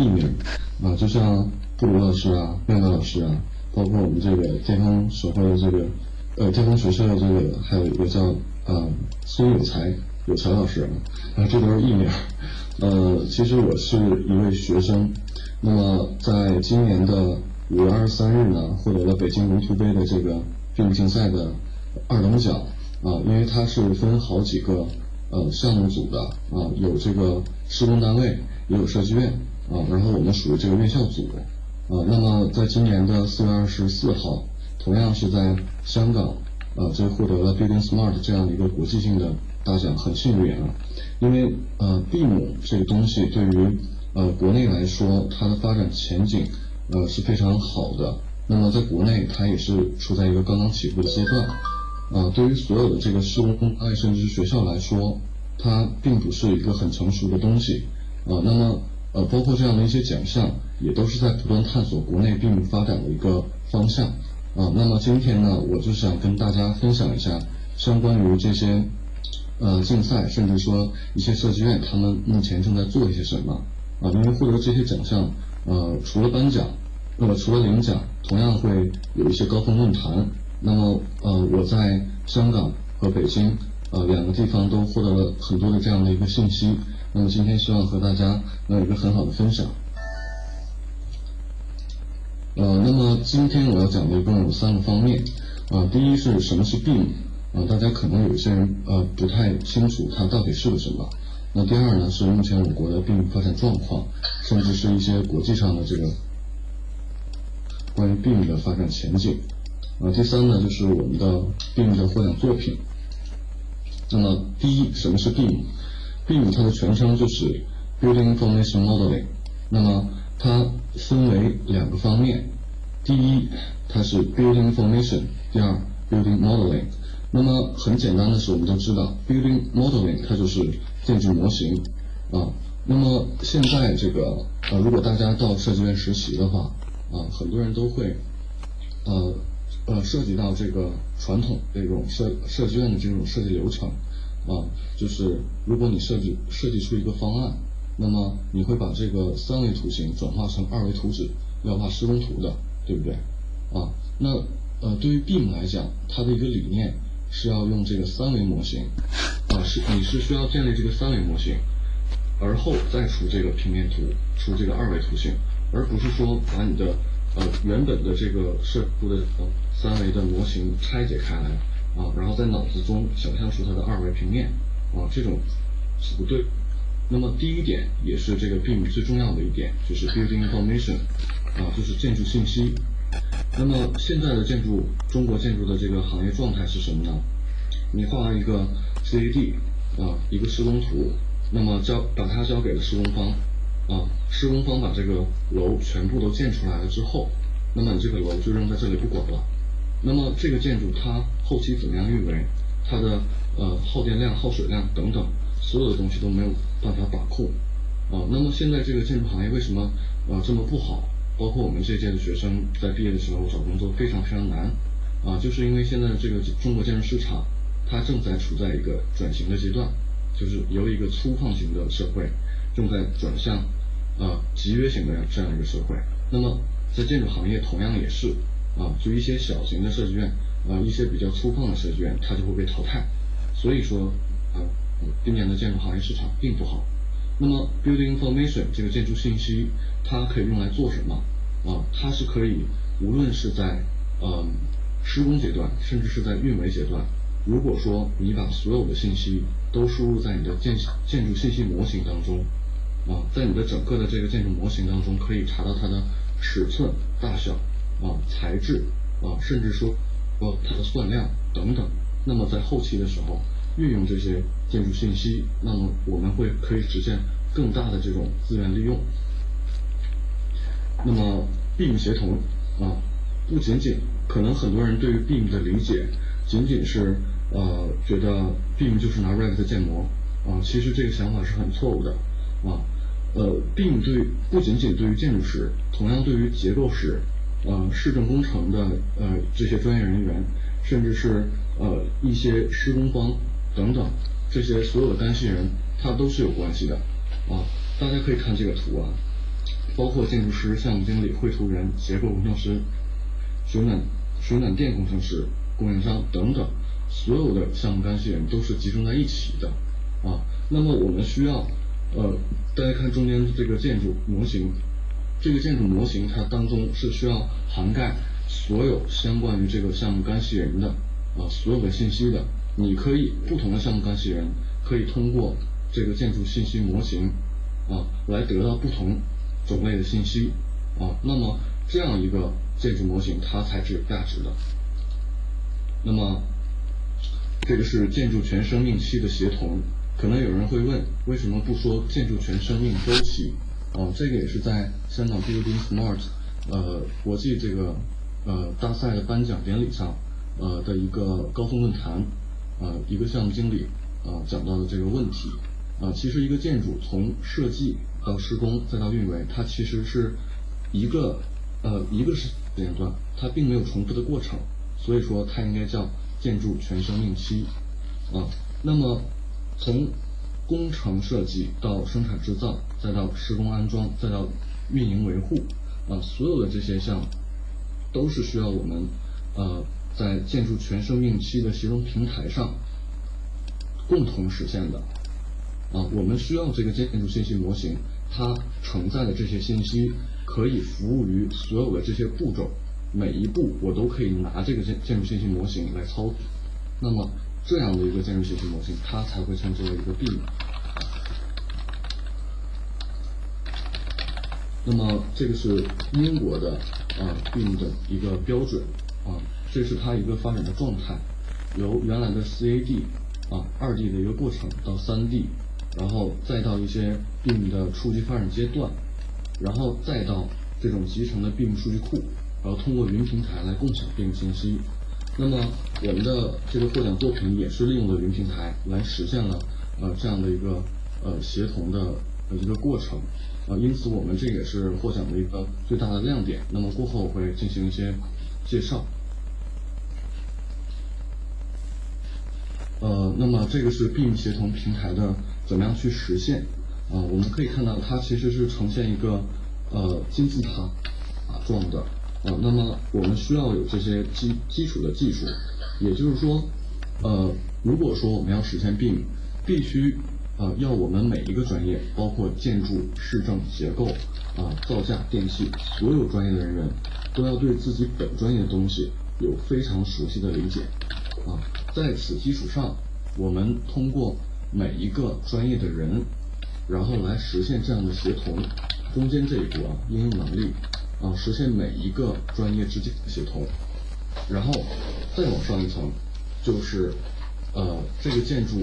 艺名啊，就像布鲁老师啊、妙妙老师啊，包括我们这个健康手绘的这个呃健康学社的这个，还有一个叫呃孙有才有才老师啊，这都是艺名。呃，其实我是一位学生，那么在今年的五月二十三日呢，获得了北京龙图杯的这个病竞赛的二等奖啊，因为它是分好几个呃项目组的啊，有这个施工单位，也有设计院啊，然后我们属于这个院校组啊。那么在今年的四月二十四号，同样是在香港啊，这获得了 Building Smart 这样一个国际性的。大奖很幸运啊，因为呃，BIM 这个东西对于呃国内来说，它的发展前景呃是非常好的。那么在国内，它也是处在一个刚刚起步的阶段。啊，对于所有的这个施工公爱甚至是学校来说，它并不是一个很成熟的东西。啊，那么呃，包括这样的一些奖项，也都是在不断探索国内并发展的一个方向。啊，那么今天呢，我就想跟大家分享一下相关于这些。呃，竞赛甚至说一些设计院，他们目前正在做一些什么啊？因为获得这些奖项，呃，除了颁奖，那么除了领奖，同样会有一些高峰论坛。那么，呃，我在香港和北京，呃，两个地方都获得了很多的这样的一个信息。那么今天希望和大家能有一个很好的分享。呃，那么今天我要讲的一共有三个方面啊，第一是什么是病。啊，大家可能有些人呃不太清楚它到底是个什么。那第二呢，是目前我国的病发展状况，甚至是一些国际上的这个关于病的发展前景。啊，第三呢，就是我们的病的获奖作品。那么第一，什么是病，BIM 它的全称就是 Building Information Modeling。那么它分为两个方面，第一，它是 Building Information；第二，Building Modeling。那么很简单的是，我们都知道，building modeling 它就是建筑模型啊。那么现在这个呃，如果大家到设计院实习的话啊，很多人都会呃呃涉及到这个传统这种设设计院的这种设计流程啊，就是如果你设计设计出一个方案，那么你会把这个三维图形转化成二维图纸，要画施工图的，对不对啊？那呃，对于 BIM 来讲，它的一个理念。是要用这个三维模型，啊，是你是需要建立这个三维模型，而后再出这个平面图，出这个二维图形，而不是说把你的呃原本的这个设出的三维的模型拆解开来，啊，然后在脑子中想象出它的二维平面，啊，这种是不对。那么第一点也是这个 BIM 最重要的一点，就是 Building Information，啊，就是建筑信息。那么现在的建筑，中国建筑的这个行业状态是什么呢？你画一个 CAD 啊，一个施工图，那么交把它交给了施工方啊，施工方把这个楼全部都建出来了之后，那么你这个楼就扔在这里不管了。那么这个建筑它后期怎么样运维，它的呃耗电量、耗水量等等，所有的东西都没有办法把控啊。那么现在这个建筑行业为什么呃这么不好？包括我们这届的学生在毕业的时候找工作非常非常难，啊，就是因为现在这个中国建筑市场，它正在处在一个转型的阶段，就是由一个粗犷型的社会，正在转向啊集约型的这样一个社会。那么在建筑行业同样也是，啊，就一些小型的设计院，啊，一些比较粗犷的设计院，它就会被淘汰。所以说，啊，今年的建筑行业市场并不好。那么，building information 这个建筑信息，它可以用来做什么？啊，它是可以，无论是在嗯施工阶段，甚至是在运维阶段，如果说你把所有的信息都输入在你的建建筑信息模型当中，啊，在你的整个的这个建筑模型当中，可以查到它的尺寸、大小、啊材质、啊甚至说呃它的算量等等，那么在后期的时候。运用这些建筑信息，那么我们会可以实现更大的这种资源利用。那么 BIM 协同啊，不仅仅可能很多人对于 BIM 的理解，仅仅是呃觉得 BIM 就是拿 Revit 建模啊，其实这个想法是很错误的啊。呃，BIM 对不仅仅对于建筑师，同样对于结构师、呃市政工程的呃这些专业人员，甚至是呃一些施工方。等等，这些所有的干系人，它都是有关系的啊。大家可以看这个图啊包括建筑师、项目经理、绘图人、结构工程师、水暖水暖电工程师、供应商等等，所有的项目干系人都是集中在一起的啊。那么我们需要，呃，大家看中间的这个建筑模型，这个建筑模型它当中是需要涵盖所有相关于这个项目干系人的啊所有的信息的。你可以不同的项目干系人可以通过这个建筑信息模型啊来得到不同种类的信息啊。那么这样一个建筑模型它才是有价值的。那么这个是建筑全生命期的协同。可能有人会问，为什么不说建筑全生命周期？啊，这个也是在香港 Building Smart 呃国际这个呃大赛的颁奖典礼上呃的一个高峰论坛。啊，一个项目经理啊讲到的这个问题啊，其实一个建筑从设计到施工再到运维，它其实是一个呃一个时间段，它并没有重复的过程，所以说它应该叫建筑全生命期啊。那么从工程设计到生产制造，再到施工安装，再到运营维护啊，所有的这些项目都是需要我们呃。在建筑全生命期的协同平台上共同实现的啊，我们需要这个建筑信息模型，它承载的这些信息可以服务于所有的这些步骤，每一步我都可以拿这个建建筑信息模型来操作。那么这样的一个建筑信息模型，它才会称之为一个病。那么这个是英国的啊 BIM 的一个标准啊。这是它一个发展的状态，由原来的 CAD 啊二 D 的一个过程到三 D，然后再到一些病的初级发展阶段，然后再到这种集成的病数据库，然后通过云平台来共享病信息。那么我们的这个获奖作品也是利用了云平台来实现了呃这样的一个呃协同的呃一个过程呃，因此我们这也是获奖的一个最大的亮点。那么过后我会进行一些介绍。呃，那么这个是 BIM 协同平台的怎么样去实现啊？我们可以看到它其实是呈现一个呃金字塔啊状的啊。那么我们需要有这些基基础的技术，也就是说，呃，如果说我们要实现并必须呃要我们每一个专业，包括建筑、市政、结构啊、造价、电气，所有专业的人员都要对自己本专业的东西有非常熟悉的理解。啊，在此基础上，我们通过每一个专业的人，然后来实现这样的协同。中间这一步啊，应用能力啊，实现每一个专业之间的协同。然后再往上一层，就是呃，这个建筑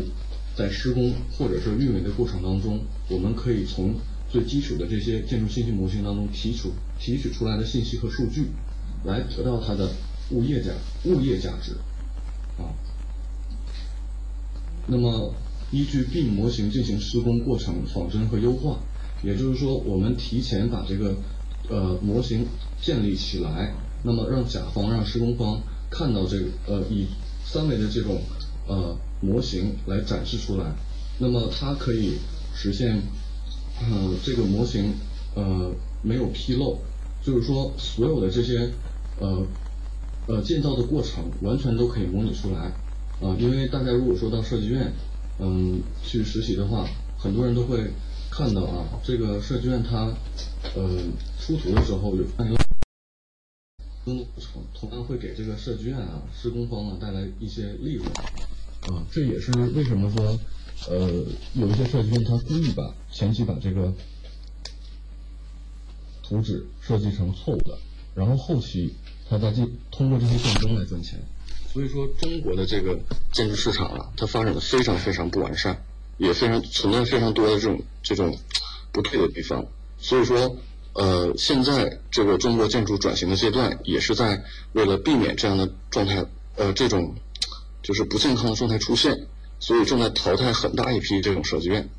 在施工或者是运维的过程当中，我们可以从最基础的这些建筑信息模型当中提取提取出来的信息和数据，来得到它的物业价物业价值。啊，那么依据 B 模型进行施工过程仿真和优化，也就是说，我们提前把这个呃模型建立起来，那么让甲方让施工方看到这个呃以三维的这种呃模型来展示出来，那么它可以实现呃这个模型呃没有纰漏，就是说所有的这些呃。呃，建造的过程完全都可以模拟出来，啊，因为大家如果说到设计院，嗯，去实习的话，很多人都会看到啊，这个设计院它，呃，出图的时候有按有工程，同样会给这个设计院啊、施工方啊带来一些利润，啊，这也是为什么说，呃，有一些设计院他故意把前期把这个图纸设计成错误的，然后后期。他在进通过这些竞争来赚钱，所以说中国的这个建筑市场啊，它发展的非常非常不完善，也非常存在非常多的这种这种不对的地方。所以说，呃，现在这个中国建筑转型的阶段，也是在为了避免这样的状态，呃，这种就是不健康的状态出现，所以正在淘汰很大一批这种设计院。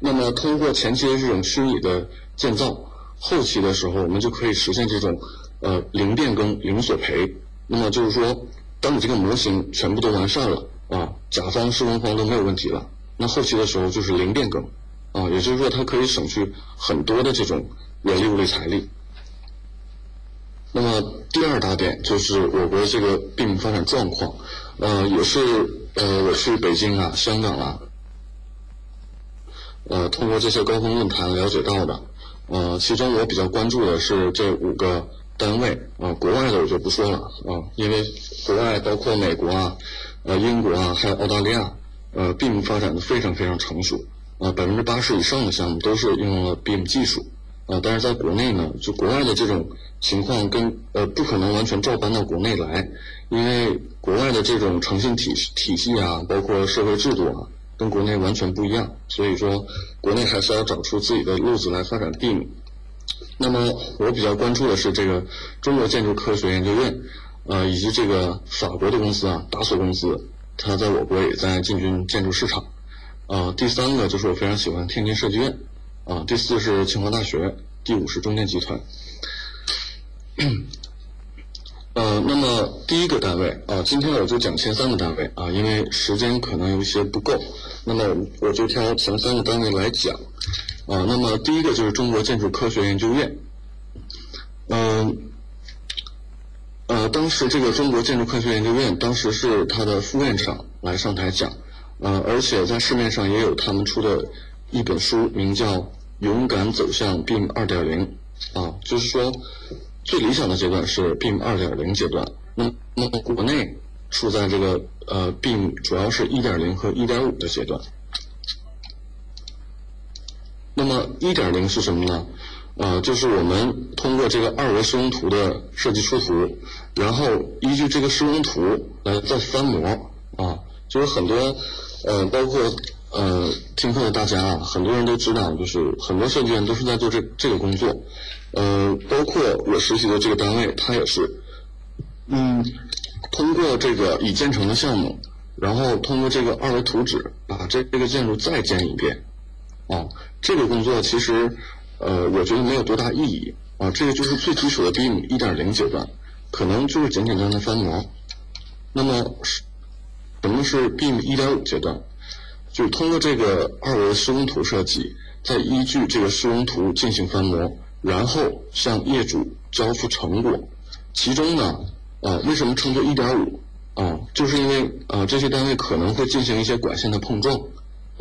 那么通过前期的这种虚拟的建造，后期的时候我们就可以实现这种。呃，零变更，零索赔。那么就是说，当你这个模型全部都完善了啊，甲方、施工方都没有问题了，那后期的时候就是零变更，啊，也就是说它可以省去很多的这种人力物力财力。那么第二大点就是我国这个病发展状况，呃，也是呃我去北京啊、香港啊，呃，通过这些高峰论坛了解到的，呃，其中我比较关注的是这五个单位，啊，国外的我就不说了啊，因为国外包括美国啊、呃英国啊，还有澳大利亚，呃，BIM 发展的非常非常成熟，啊，百分之八十以上的项目都是用了 BIM 技术。啊，但是在国内呢，就国外的这种情况跟呃不可能完全照搬到国内来，因为国外的这种诚信体体系啊，包括社会制度啊，跟国内完全不一样，所以说国内还是要找出自己的路子来发展 BIM。那么我比较关注的是这个中国建筑科学研究院，呃，以及这个法国的公司啊，达索公司，它在我国也在进军建筑市场。呃，第三个就是我非常喜欢天津设计院。啊，第四是清华大学，第五是中电集团。呃，那么第一个单位啊，今天我就讲前三个单位啊，因为时间可能有一些不够，那么我就挑前三个单位来讲。啊，那么第一个就是中国建筑科学研究院。嗯，呃，当时这个中国建筑科学研究院，当时是他的副院长来上台讲，呃，而且在市面上也有他们出的。一本书名叫《勇敢走向 BIM 二点零》，啊，就是说最理想的阶段是 BIM 二点零阶段。那那么国内处在这个呃 BIM 主要是一点零和一点五的阶段。那么一点零是什么呢？呃，就是我们通过这个二维施工图的设计出图，然后依据这个施工图来再翻模，啊，就是很多呃包括。呃，听课的大家啊，很多人都知道，就是很多设计院都是在做这这个工作，呃，包括我实习的这个单位，它也是，嗯，通过这个已建成的项目，然后通过这个二维图纸把这这个建筑再建一遍，啊，这个工作其实，呃，我觉得没有多大意义，啊，这个就是最基础的 BIM 一点零阶段，可能就是简简单单翻模，那么什么是 BIM 一点五阶段？就通过这个二维施工图设计，再依据这个施工图进行翻模，然后向业主交付成果。其中呢，呃，为什么称作一点五？啊，就是因为呃这些单位可能会进行一些管线的碰撞，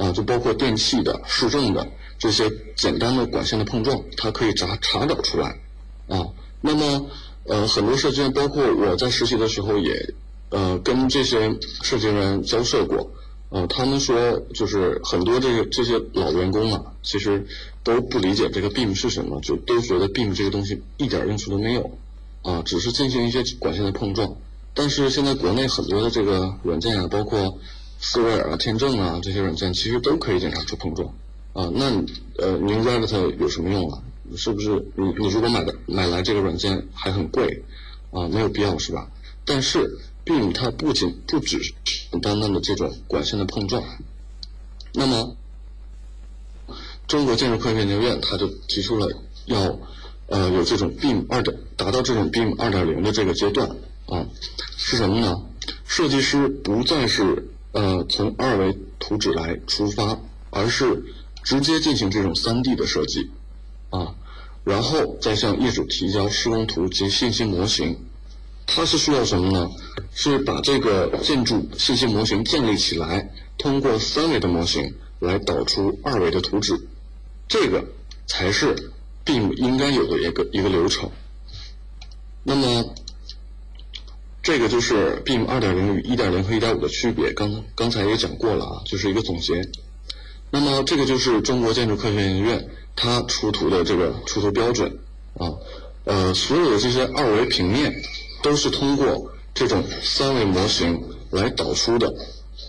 啊，就包括电器的、市政的这些简单的管线的碰撞，它可以查查找出来。啊，那么呃很多设计院，包括我在实习的时候也呃跟这些设计员交涉过。呃，他们说就是很多这个这些老员工啊，其实都不理解这个 BIM 是什么，就都觉得 BIM 这个东西一点用处都没有，啊，只是进行一些管线的碰撞。但是现在国内很多的这个软件啊，包括斯维尔啊、天正啊这些软件，其实都可以检查出碰撞。啊，那呃，您 Revit 有什么用啊？是不是你你如果买的买来这个软件还很贵，啊，没有必要是吧？但是。BIM 它不仅不只是简单的这种管线的碰撞，那么中国建筑科学研究院它就提出了要呃有这种 BIM 二点达到这种 BIM 二点零的这个阶段啊，是什么呢？设计师不再是呃从二维图纸来出发，而是直接进行这种三 D 的设计啊，然后再向业主提交施工图及信息模型。它是需要什么呢？是把这个建筑信息模型建立起来，通过三维的模型来导出二维的图纸，这个才是 BIM 应该有的一个一个流程。那么，这个就是 BIM 二点零与一点零和一点五的区别。刚刚才也讲过了啊，就是一个总结。那么，这个就是中国建筑科学研究院它出图的这个出图标准啊，呃，所有的这些二维平面。都是通过这种三维模型来导出的，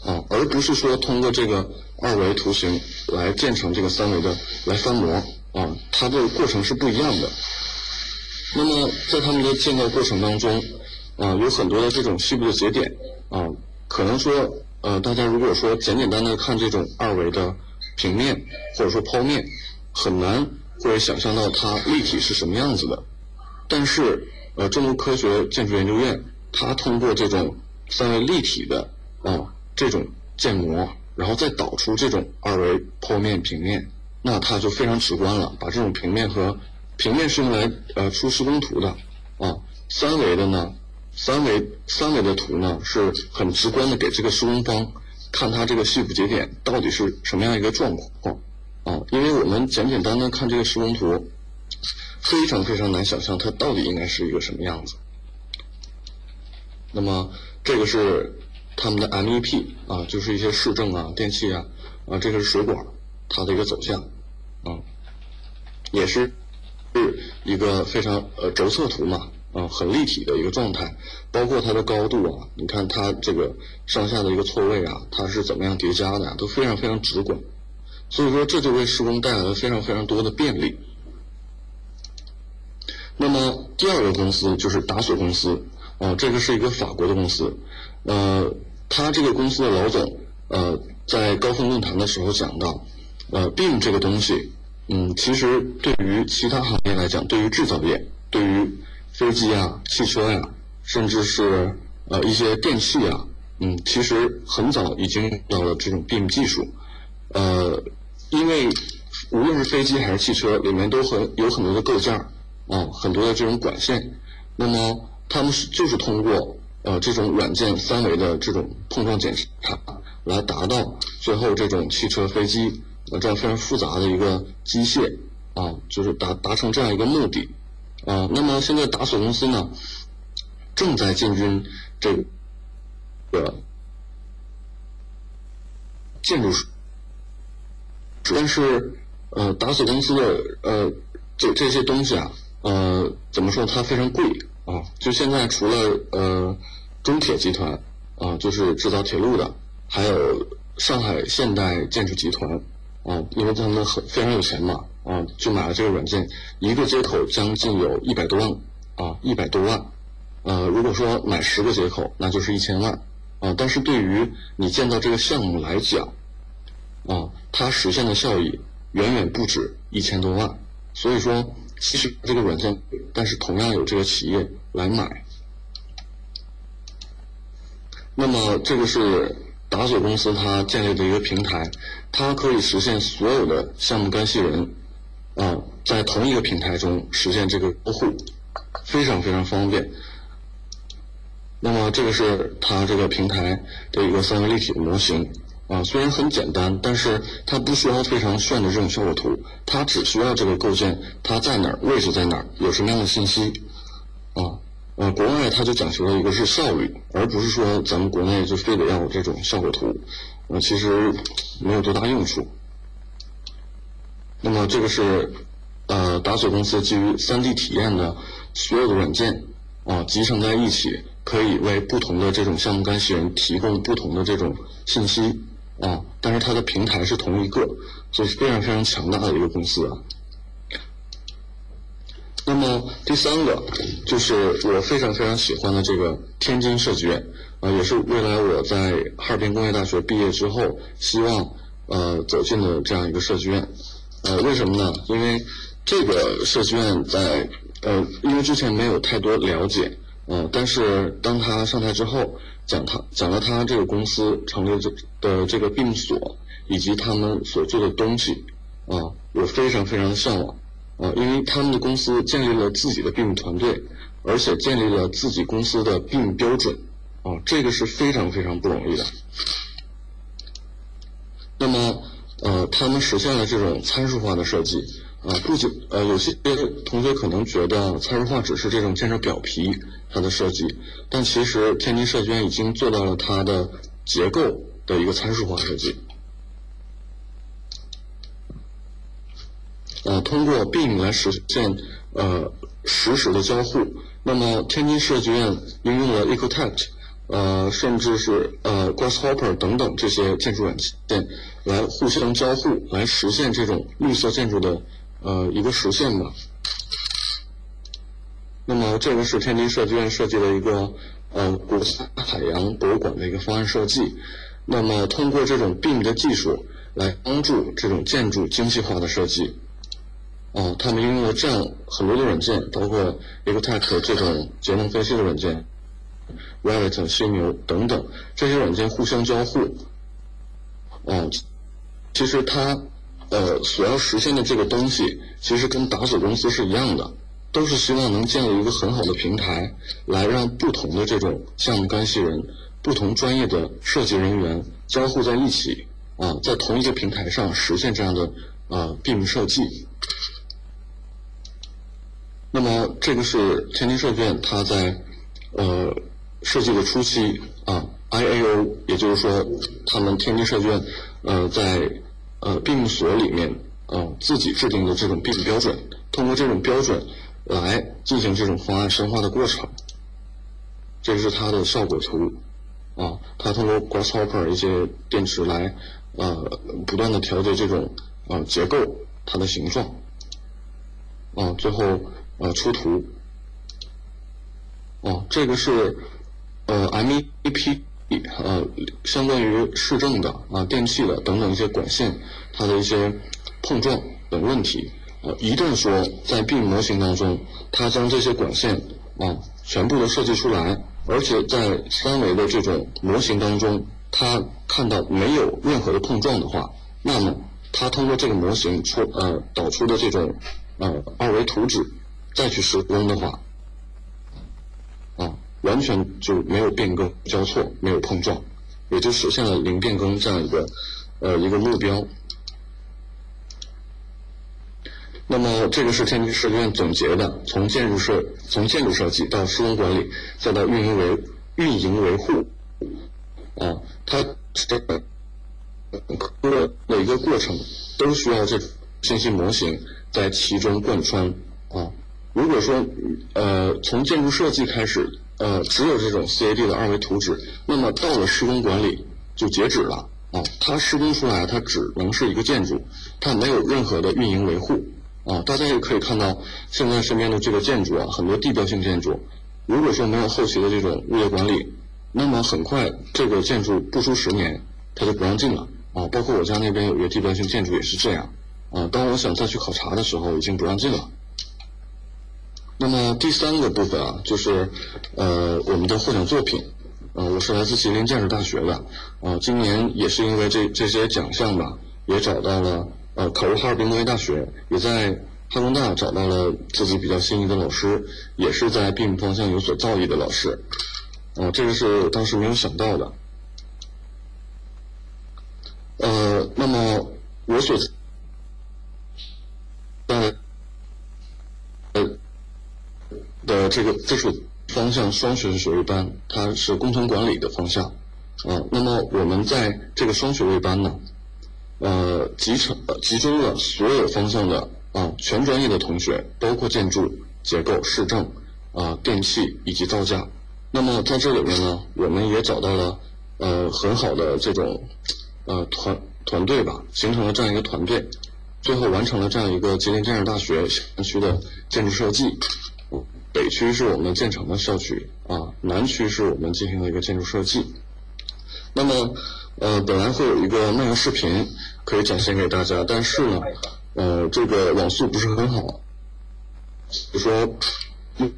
啊，而不是说通过这个二维图形来建成这个三维的来翻模，啊，它的过程是不一样的。那么在他们的建造过程当中，啊，有很多的这种细部的节点，啊，可能说，呃，大家如果说简简单单看这种二维的平面或者说剖面，很难会想象到它立体是什么样子的，但是。呃，中国科学建筑研究院，它通过这种三维立体的啊这种建模，然后再导出这种二维剖面平面，那它就非常直观了，把这种平面和平面是用来呃出施工图的啊，三维的呢，三维三维的图呢是很直观的给这个施工方看它这个细部节点到底是什么样一个状况啊，因为我们简简单单看这个施工图，非常非常难想象它到底应该是一个什么样子。那么这个是他们的 MEP 啊，就是一些市政啊、电器啊啊，这个是水管它的一个走向啊，也是是一个非常呃轴测图嘛啊，很立体的一个状态，包括它的高度啊，你看它这个上下的一个错位啊，它是怎么样叠加的，都非常非常直观，所以说这就为施工带来了非常非常多的便利。那么第二个公司就是达索公司。啊，这个是一个法国的公司，呃，他这个公司的老总，呃，在高峰论坛的时候讲到，呃并这个东西，嗯，其实对于其他行业来讲，对于制造业，对于飞机啊、汽车呀，甚至是呃一些电器啊，嗯，其实很早已经到了这种 BIM 技术，呃，因为无论是飞机还是汽车，里面都很有很多的构件儿，啊，很多的这种管线，那么。他们是就是通过呃这种软件三维的这种碰撞检查来达到最后这种汽车飞机呃这样非常复杂的一个机械啊，就是达达成这样一个目的啊。那么现在达索公司呢正在进军这个建筑，但是呃达索公司的呃这这些东西啊呃怎么说它非常贵。啊，就现在除了呃中铁集团啊，就是制造铁路的，还有上海现代建筑集团啊，因为他们很非常有钱嘛啊，就买了这个软件，一个接口将近有一百多万啊，一百多万。呃，如果说买十个接口，那就是一千万啊。但是对于你建造这个项目来讲啊，它实现的效益远远不止一千多万，所以说。其实这个软件，但是同样有这个企业来买。那么这个是达索公司它建立的一个平台，它可以实现所有的项目干系人啊，在同一个平台中实现这个交互，非常非常方便。那么这个是它这个平台的一个三维立体的模型。啊，虽然很简单，但是它不需要非常炫的这种效果图，它只需要这个构件它在哪儿，位置在哪儿，有什么样的信息。啊，呃，国外它就讲求的一个是效率，而不是说咱们国内就非得要有这种效果图，呃，其实没有多大用处。那么这个是呃达索公司基于 3D 体验的所有的软件啊，集成在一起，可以为不同的这种项目干系人提供不同的这种信息。啊，但是它的平台是同一个，所以是非常非常强大的一个公司啊。那么第三个就是我非常非常喜欢的这个天津设计院，啊，也是未来我在哈尔滨工业大学毕业之后希望呃走进的这样一个设计院。呃，为什么呢？因为这个设计院在呃，因为之前没有太多了解，呃，但是当他上台之后。讲他讲了他这个公司成立这的这个病所以及他们所做的东西啊，我非常非常向往啊，因为他们的公司建立了自己的病团队，而且建立了自己公司的病标准啊，这个是非常非常不容易的。那么呃，他们实现了这种参数化的设计。啊，不仅呃，有些同学可能觉得参数化只是这种建设表皮它的设计，但其实天津设计院已经做到了它的结构的一个参数化设计。呃，通过 BIM 来实现呃实时的交互。那么天津设计院应用了 EcoTect，呃，甚至是呃 Grasshopper 等等这些建筑软件来互相交互，来实现这种绿色建筑的。呃，一个实现吧。那么这个是天津设计院设计的一个呃古海洋博物馆的一个方案设计。那么通过这种 BIM 的技术来帮助这种建筑精细化的设计。啊，他们应用了这样很多的软件，包括 EcoTech 这种节能分析的软件，Revit、犀牛等等这些软件互相交互。啊，其实它。呃所要实现的这个东西，其实跟打手公司是一样的，都是希望能建立一个很好的平台，来让不同的这种项目干系人、不同专业的设计人员交互在一起啊，在同一个平台上实现这样的呃 BIM 设计。那么这个是天津设计院，它在呃设计的初期啊。IAO，也就是说，他们天津设计院，呃，在呃 BIM 所里面，呃，自己制定的这种 BIM 标准，通过这种标准来进行这种方案深化的过程。这是它的效果图，啊，它通过 Grasshopper 一些电池来，呃，不断的调节这种呃结构它的形状，啊，最后呃出图，哦，这个是呃 MEP。呃，相关于市政的啊、电器的等等一些管线，它的一些碰撞等问题，呃，一旦说在 B 模型当中，它将这些管线啊全部都设计出来，而且在三维的这种模型当中，它看到没有任何的碰撞的话，那么它通过这个模型出呃导出的这种呃二维图纸再去施工的话，完全就没有变更交错，没有碰撞，也就实现了零变更这样一个呃一个目标。那么这个是天津设计院总结的，从建筑设从建筑设计到施工管理，再到运营维运营维护，啊，它这个每一个过程都需要这信息模型在其中贯穿啊。如果说呃从建筑设计开始。呃，只有这种 CAD 的二维图纸，那么到了施工管理就截止了啊。它施工出来，它只能是一个建筑，它没有任何的运营维护啊。大家也可以看到，现在身边的这个建筑啊，很多地标性建筑，如果说没有后期的这种物业管理，那么很快这个建筑不出十年，它就不让进了啊。包括我家那边有一个地标性建筑也是这样啊。当我想再去考察的时候，已经不让进了。那么第三个部分啊，就是呃我们的获奖作品，呃我是来自吉林建设大学的，啊今年也是因为这这些奖项吧，也找到了呃考入哈尔滨工业大学，也在哈工大找到了自己比较心仪的老师，也是在 BIM 方向有所造诣的老师，啊这个是我当时没有想到的，呃那么我所在。的这个技术方向双学士学位班，它是工程管理的方向，啊，那么我们在这个双学位班呢，呃，集成集中了所有方向的啊全专业的同学，包括建筑、结构、市政、啊电器以及造价。那么在这里面呢，我们也找到了呃很好的这种呃团团队吧，形成了这样一个团队，最后完成了这样一个吉林建设大学校区的建筑设计。北区是我们建成的校区啊，南区是我们进行了一个建筑设计。那么，呃，本来会有一个漫游视频可以展现给大家，但是呢，呃，这个网速不是很好，就说，嗯，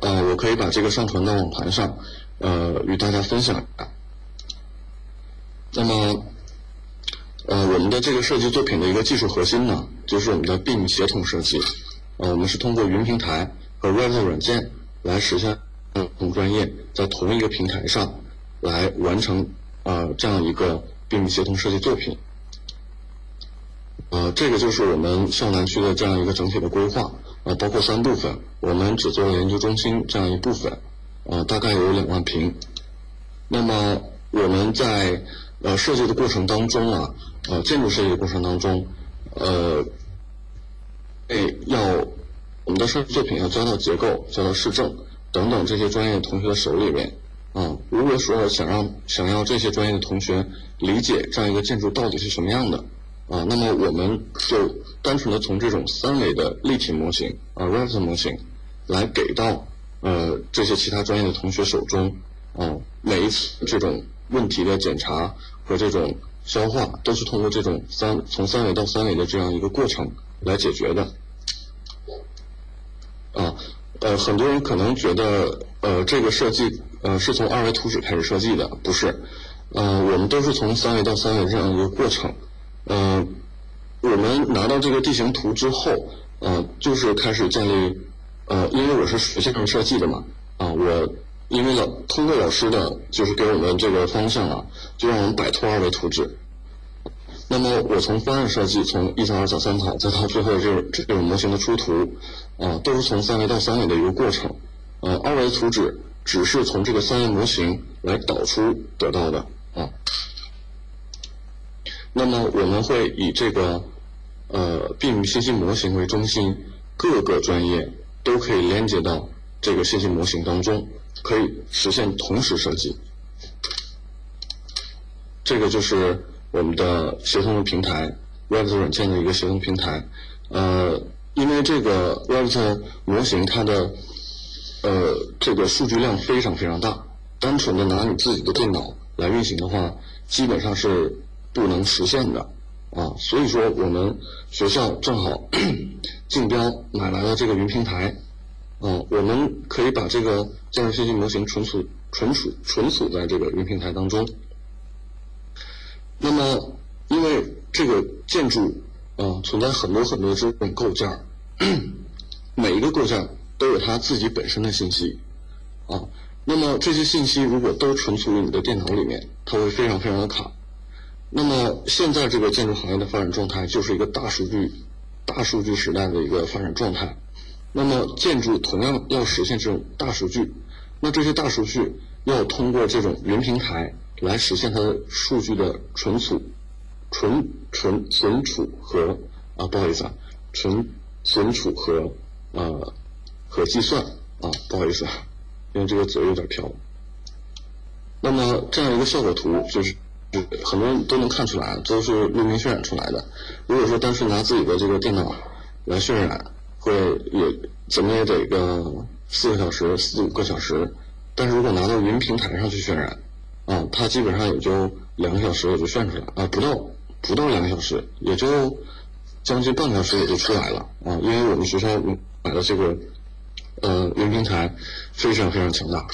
呃，我可以把这个上传到网盘上，呃，与大家分享。那么，呃，我们的这个设计作品的一个技术核心呢，就是我们的 BIM 协同设计，呃，我们是通过云平台。和 Revit 软件来实现不同专业在同一个平台上来完成啊这样一个并协同设计作品。呃，这个就是我们上南区的这样一个整体的规划啊，包括三部分，我们只做了研究中心这样一部分，呃，大概有两万平。那么我们在呃设计的过程当中啊，呃建筑设计的过程当中，呃，诶要。我们的设计作品要交到结构、交到市政等等这些专业的同学的手里面啊。如果说想让想要这些专业的同学理解这样一个建筑到底是什么样的啊，那么我们就单纯的从这种三维的立体模型啊 Revit 模型来给到呃这些其他专业的同学手中啊。每一次这种问题的检查和这种消化都是通过这种三从三维到三维的这样一个过程来解决的。啊，呃，很多人可能觉得，呃，这个设计，呃，是从二维图纸开始设计的，不是，呃，我们都是从三维到三维这样一个过程，呃，我们拿到这个地形图之后，呃，就是开始建立，呃，因为我是学线上设计的嘛，啊，我因为老通过老师的就是给我们这个方向啊，就让我们摆脱二维图纸。那么我从方案设计，从一草二草三草，再到最后这种这种模型的出图，啊，都是从三维到三维的一个过程。呃，二维图纸只是从这个三维模型来导出得到的啊。那么我们会以这个呃 BIM 信息模型为中心，各个专业都可以连接到这个信息模型当中，可以实现同时设计。这个就是。我们的协同的平台，Revit 软件的一个协同平台，呃，因为这个 Revit 模型它的呃这个数据量非常非常大，单纯的拿你自己的电脑来运行的话，基本上是不能实现的啊。所以说我们学校正好 竞标买来了这个云平台，啊，我们可以把这个建筑信息模型存储、存储、存储在这个云平台当中。那么，因为这个建筑啊存在很多很多这种构件儿，每一个构件都有它自己本身的信息啊。那么这些信息如果都存储于你的电脑里面，它会非常非常的卡。那么现在这个建筑行业的发展状态就是一个大数据、大数据时代的一个发展状态。那么建筑同样要实现这种大数据，那这些大数据要通过这种云平台。来实现它的数据的存储、存存存储和啊，不好意思啊，存存储和呃和计算啊，不好意思啊，因为这个嘴有点飘。那么这样一个效果图，就是很多人都能看出来，都是路面渲染出来的。如果说单纯拿自己的这个电脑来渲染，会也怎么也得个四个小时、四五个小时。但是如果拿到云平台上去渲染，啊，它基本上也就两个小时也就炫出来啊，不到不到两个小时，也就将近半个小时也就出来了啊。因为我们学校买的这个呃云平台非常非常强大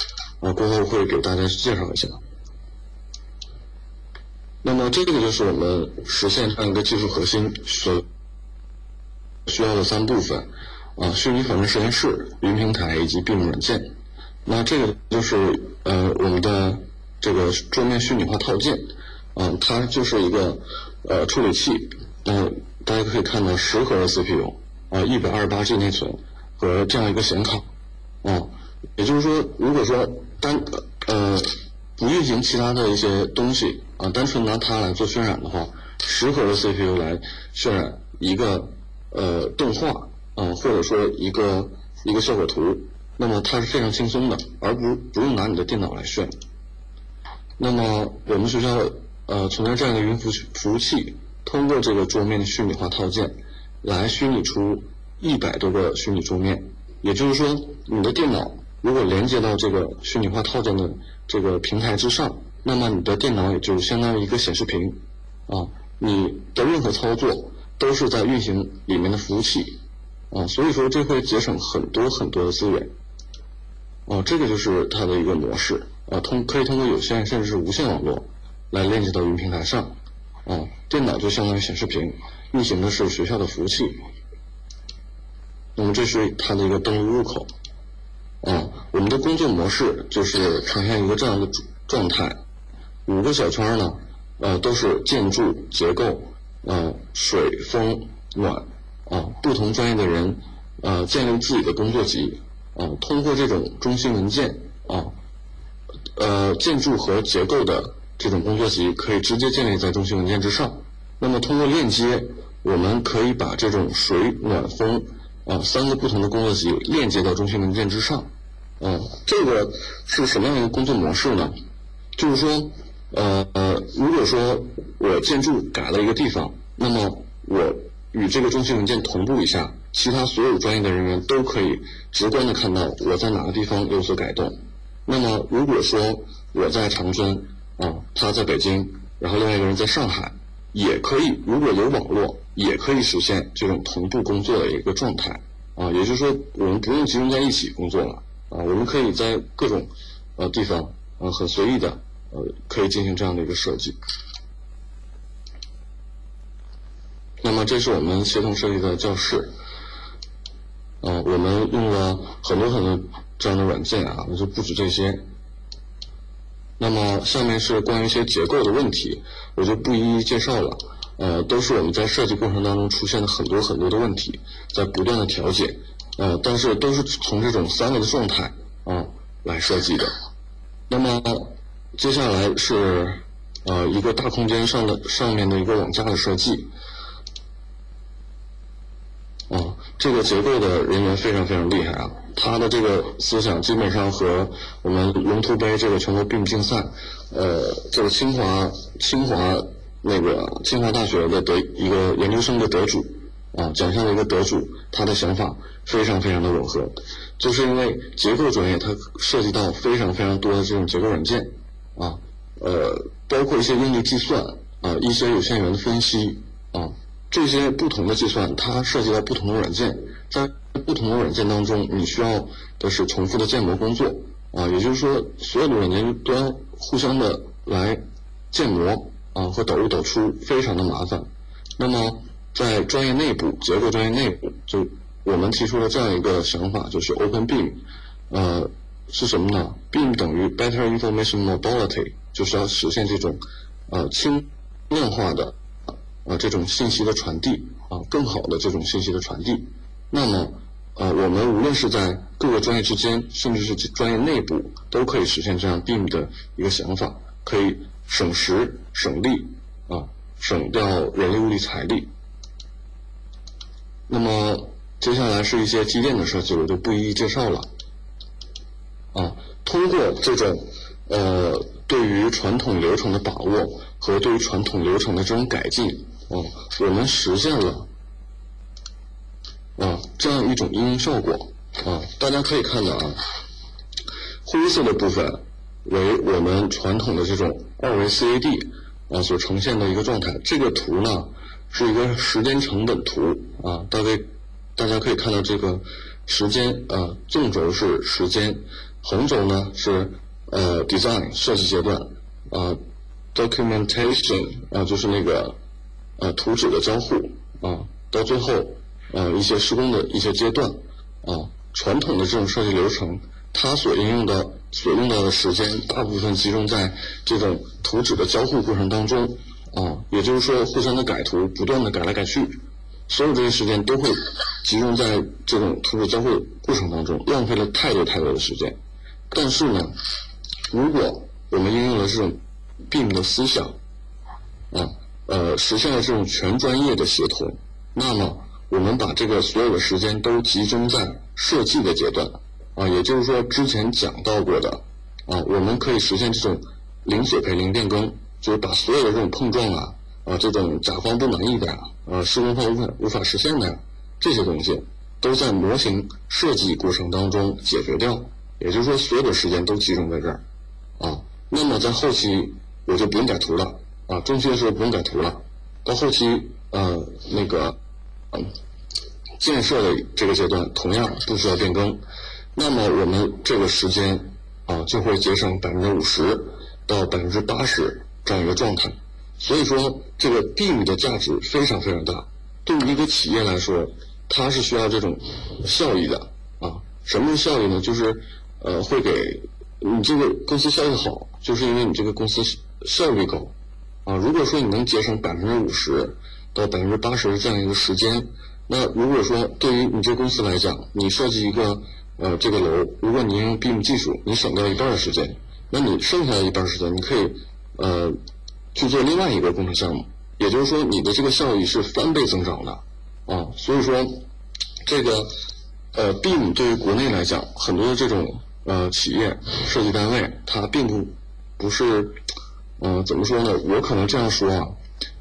啊，过后会给大家介绍一下。那么这个就是我们实现这样一个技术核心所需要的三部分啊：虚拟仿真实验室、云平台以及 BIM 软件。那这个就是呃我们的。这个桌面虚拟化套件，嗯，它就是一个呃处理器，嗯，大家可以看到十核的 CPU，啊，一百二十八 G 内存和这样一个显卡，啊，也就是说，如果说单呃不运行其他的一些东西，啊，单纯拿它来做渲染的话，十核的 CPU 来渲染一个呃动画，啊，或者说一个一个效果图，那么它是非常轻松的，而不不用拿你的电脑来渲。那么我们学校呃存在这样一个云服服务器，通过这个桌面的虚拟化套件，来虚拟出一百多个虚拟桌面。也就是说，你的电脑如果连接到这个虚拟化套件的这个平台之上，那么你的电脑也就相当于一个显示屏啊，你的任何操作都是在运行里面的服务器啊，所以说这会节省很多很多的资源啊，这个就是它的一个模式。啊，通可以通过有线甚至是无线网络来链接到云平台上，啊，电脑就相当于显示屏，运行的是学校的服务器。那么这是它的一个登录入口，啊，我们的工作模式就是呈现一个这样的状态，五个小圈呢，呃，都是建筑结构，呃，水风暖，啊，不同专业的人，呃，建立自己的工作集，啊，通过这种中心文件，啊。呃建筑和结构的这种工作集可以直接建立在中心文件之上。那么通过链接，我们可以把这种水暖风啊三个不同的工作集链接到中心文件之上。啊，这个是什么样一个工作模式呢？就是说，呃呃，如果说我建筑改了一个地方，那么我与这个中心文件同步一下，其他所有专业的人员都可以直观的看到我在哪个地方有所改动。那么，如果说我在长春啊，他在北京，然后另外一个人在上海，也可以，如果有网络，也可以实现这种同步工作的一个状态啊。也就是说，我们不用集中在一起工作了啊，我们可以在各种呃地方呃很随意的呃可以进行这样的一个设计。那么这是我们协同设计的教室，啊，我们用了很多很多这样的软件啊，就不止这些。那么下面是关于一些结构的问题，我就不一一介绍了。呃，都是我们在设计过程当中出现的很多很多的问题，在不断的调节。呃，但是都是从这种三维的状态啊来设计的。那么接下来是呃一个大空间上的上面的一个网架的设计。啊，这个结构的人员非常非常厉害啊！他的这个思想基本上和我们龙图杯这个全国并竞赛，呃，这个清华清华那个清华大学的得一个研究生的得主啊，奖项的一个得主，他的想法非常非常的吻合，就是因为结构专业它涉及到非常非常多的这种结构软件啊，呃，包括一些应力计算啊，一些有限元的分析啊。这些不同的计算，它涉及到不同的软件，在不同的软件当中，你需要的是重复的建模工作啊，也就是说，所有的软件都要互相的来建模啊和导入导出，非常的麻烦。那么在专业内部，结构专业内部，就我们提出了这样一个想法，就是 Open BIM，呃，是什么呢？BIM 等于 Better Information Mobility，就是要实现这种呃轻量化的。啊，这种信息的传递啊，更好的这种信息的传递，那么，呃，我们无论是在各个专业之间，甚至是专业内部，都可以实现这样 BIM 的一个想法，可以省时省力啊，省掉人力物力财力。那么接下来是一些机电的设计，我就不一一介绍了。啊，通过这种呃，对于传统流程的把握和对于传统流程的这种改进。啊，我们实现了啊这样一种应用效果啊，大家可以看到啊，灰色的部分为我们传统的这种二维 CAD 啊所呈现的一个状态。这个图呢是一个时间成本图啊，大概大家可以看到这个时间啊，纵轴是时间，横轴呢是呃 design 设计阶段啊，documentation 啊就是那个。呃，图纸的交互啊，到最后呃一些施工的一些阶段啊，传统的这种设计流程，它所应用的所用到的时间，大部分集中在这种图纸的交互过程当中啊，也就是说，互相的改图，不断的改来改去，所有这些时间都会集中在这种图纸交互过程当中，浪费了太多太多的时间。但是呢，如果我们应用了这种 BIM 的思想啊。呃，实现了这种全专业的协同，那么我们把这个所有的时间都集中在设计的阶段，啊，也就是说之前讲到过的，啊，我们可以实现这种零索赔、零变更，就是把所有的这种碰撞啊，啊，这种甲方不满意的呀，呃，施工方无法无法实现的，这些东西都在模型设计过程当中解决掉，也就是说所有的时间都集中在这儿，啊，那么在后期我就不用改图了。啊，中期的时候不用改图了，到后期呃那个嗯建设的这个阶段同样不需要变更，那么我们这个时间啊就会节省百分之五十到百分之八十这样一个状态，所以说这个 BIM 的价值非常非常大，对于一个企业来说，它是需要这种效益的啊，什么是效益呢？就是呃会给你这个公司效益好，就是因为你这个公司效率高。啊，如果说你能节省百分之五十到百分之八十的这样一个时间，那如果说对于你这公司来讲，你设计一个呃这个楼，如果你用 BIM 技术，你省掉一半的时间，那你剩下的一半时间，你可以呃去做另外一个工程项目，也就是说你的这个效益是翻倍增长的啊。所以说这个呃 BIM 对于国内来讲，很多的这种呃企业设计单位，它并不不是。嗯，怎么说呢？我可能这样说啊，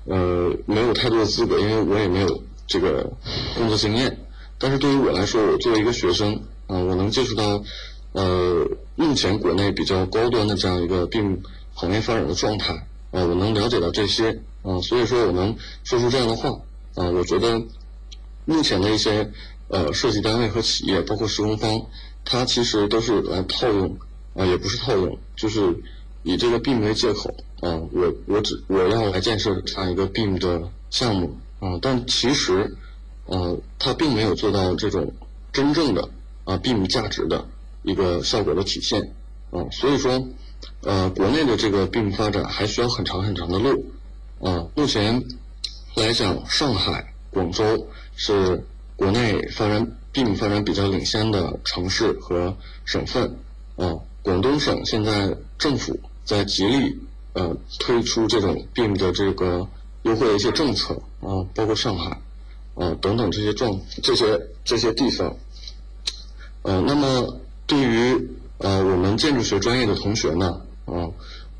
呃，没有太多的资格，因为我也没有这个工作经验。但是对于我来说，我作为一个学生啊，我能接触到呃目前国内比较高端的这样一个并行业发展的状态啊，我能了解到这些啊，所以说我能说出这样的话啊。我觉得目前的一些呃设计单位和企业，包括施工方，它其实都是来套用啊，也不是套用，就是以这个病为借口。啊，我我只我要来建设这样一个 BIM 的项目啊，但其实呃它并没有做到这种真正的啊 BIM 价值的一个效果的体现啊，所以说呃国内的这个 BIM 发展还需要很长很长的路啊，目前来讲上海、广州是国内发展 BIM 发展比较领先的城市和省份啊，广东省现在政府在极力呃推出这种 BIM 的这个优惠的一些政策啊，包括上海啊等等这些状这些这些地方，呃，那么对于呃我们建筑学专业的同学呢，啊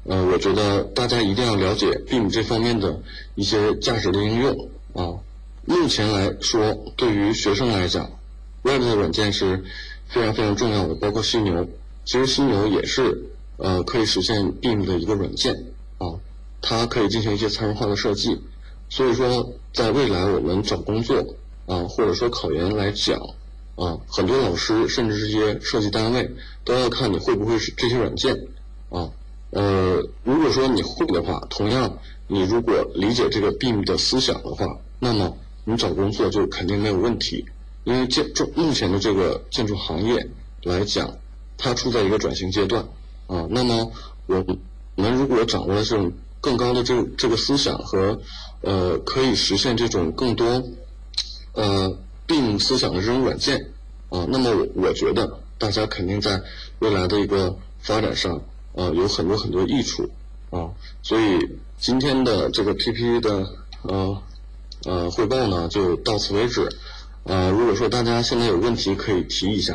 呃，我觉得大家一定要了解 BIM 这方面的一些价值的应用啊。目前来说，对于学生来讲，Web 的软件是非常非常重要的，包括犀牛。其实犀牛也是呃可以实现 BIM 的一个软件啊，它可以进行一些参数化的设计。所以说，在未来我们找工作啊，或者说考研来讲啊，很多老师甚至这些设计单位都要看你会不会是这些软件啊。呃，如果说你会的话，同样你如果理解这个 BIM 的思想的话，那么你找工作就肯定没有问题，因为建筑目前的这个建筑行业来讲，它处在一个转型阶段啊。那么我们如果掌握了这种更高的这这个思想和呃可以实现这种更多呃 BIM 思想的这种软件啊，那么我我觉得大家肯定在未来的一个发展上啊有很多很多益处啊。所以今天的这个 PPT 的呃。呃，汇报呢就到此为止。呃，如果说大家现在有问题，可以提一下。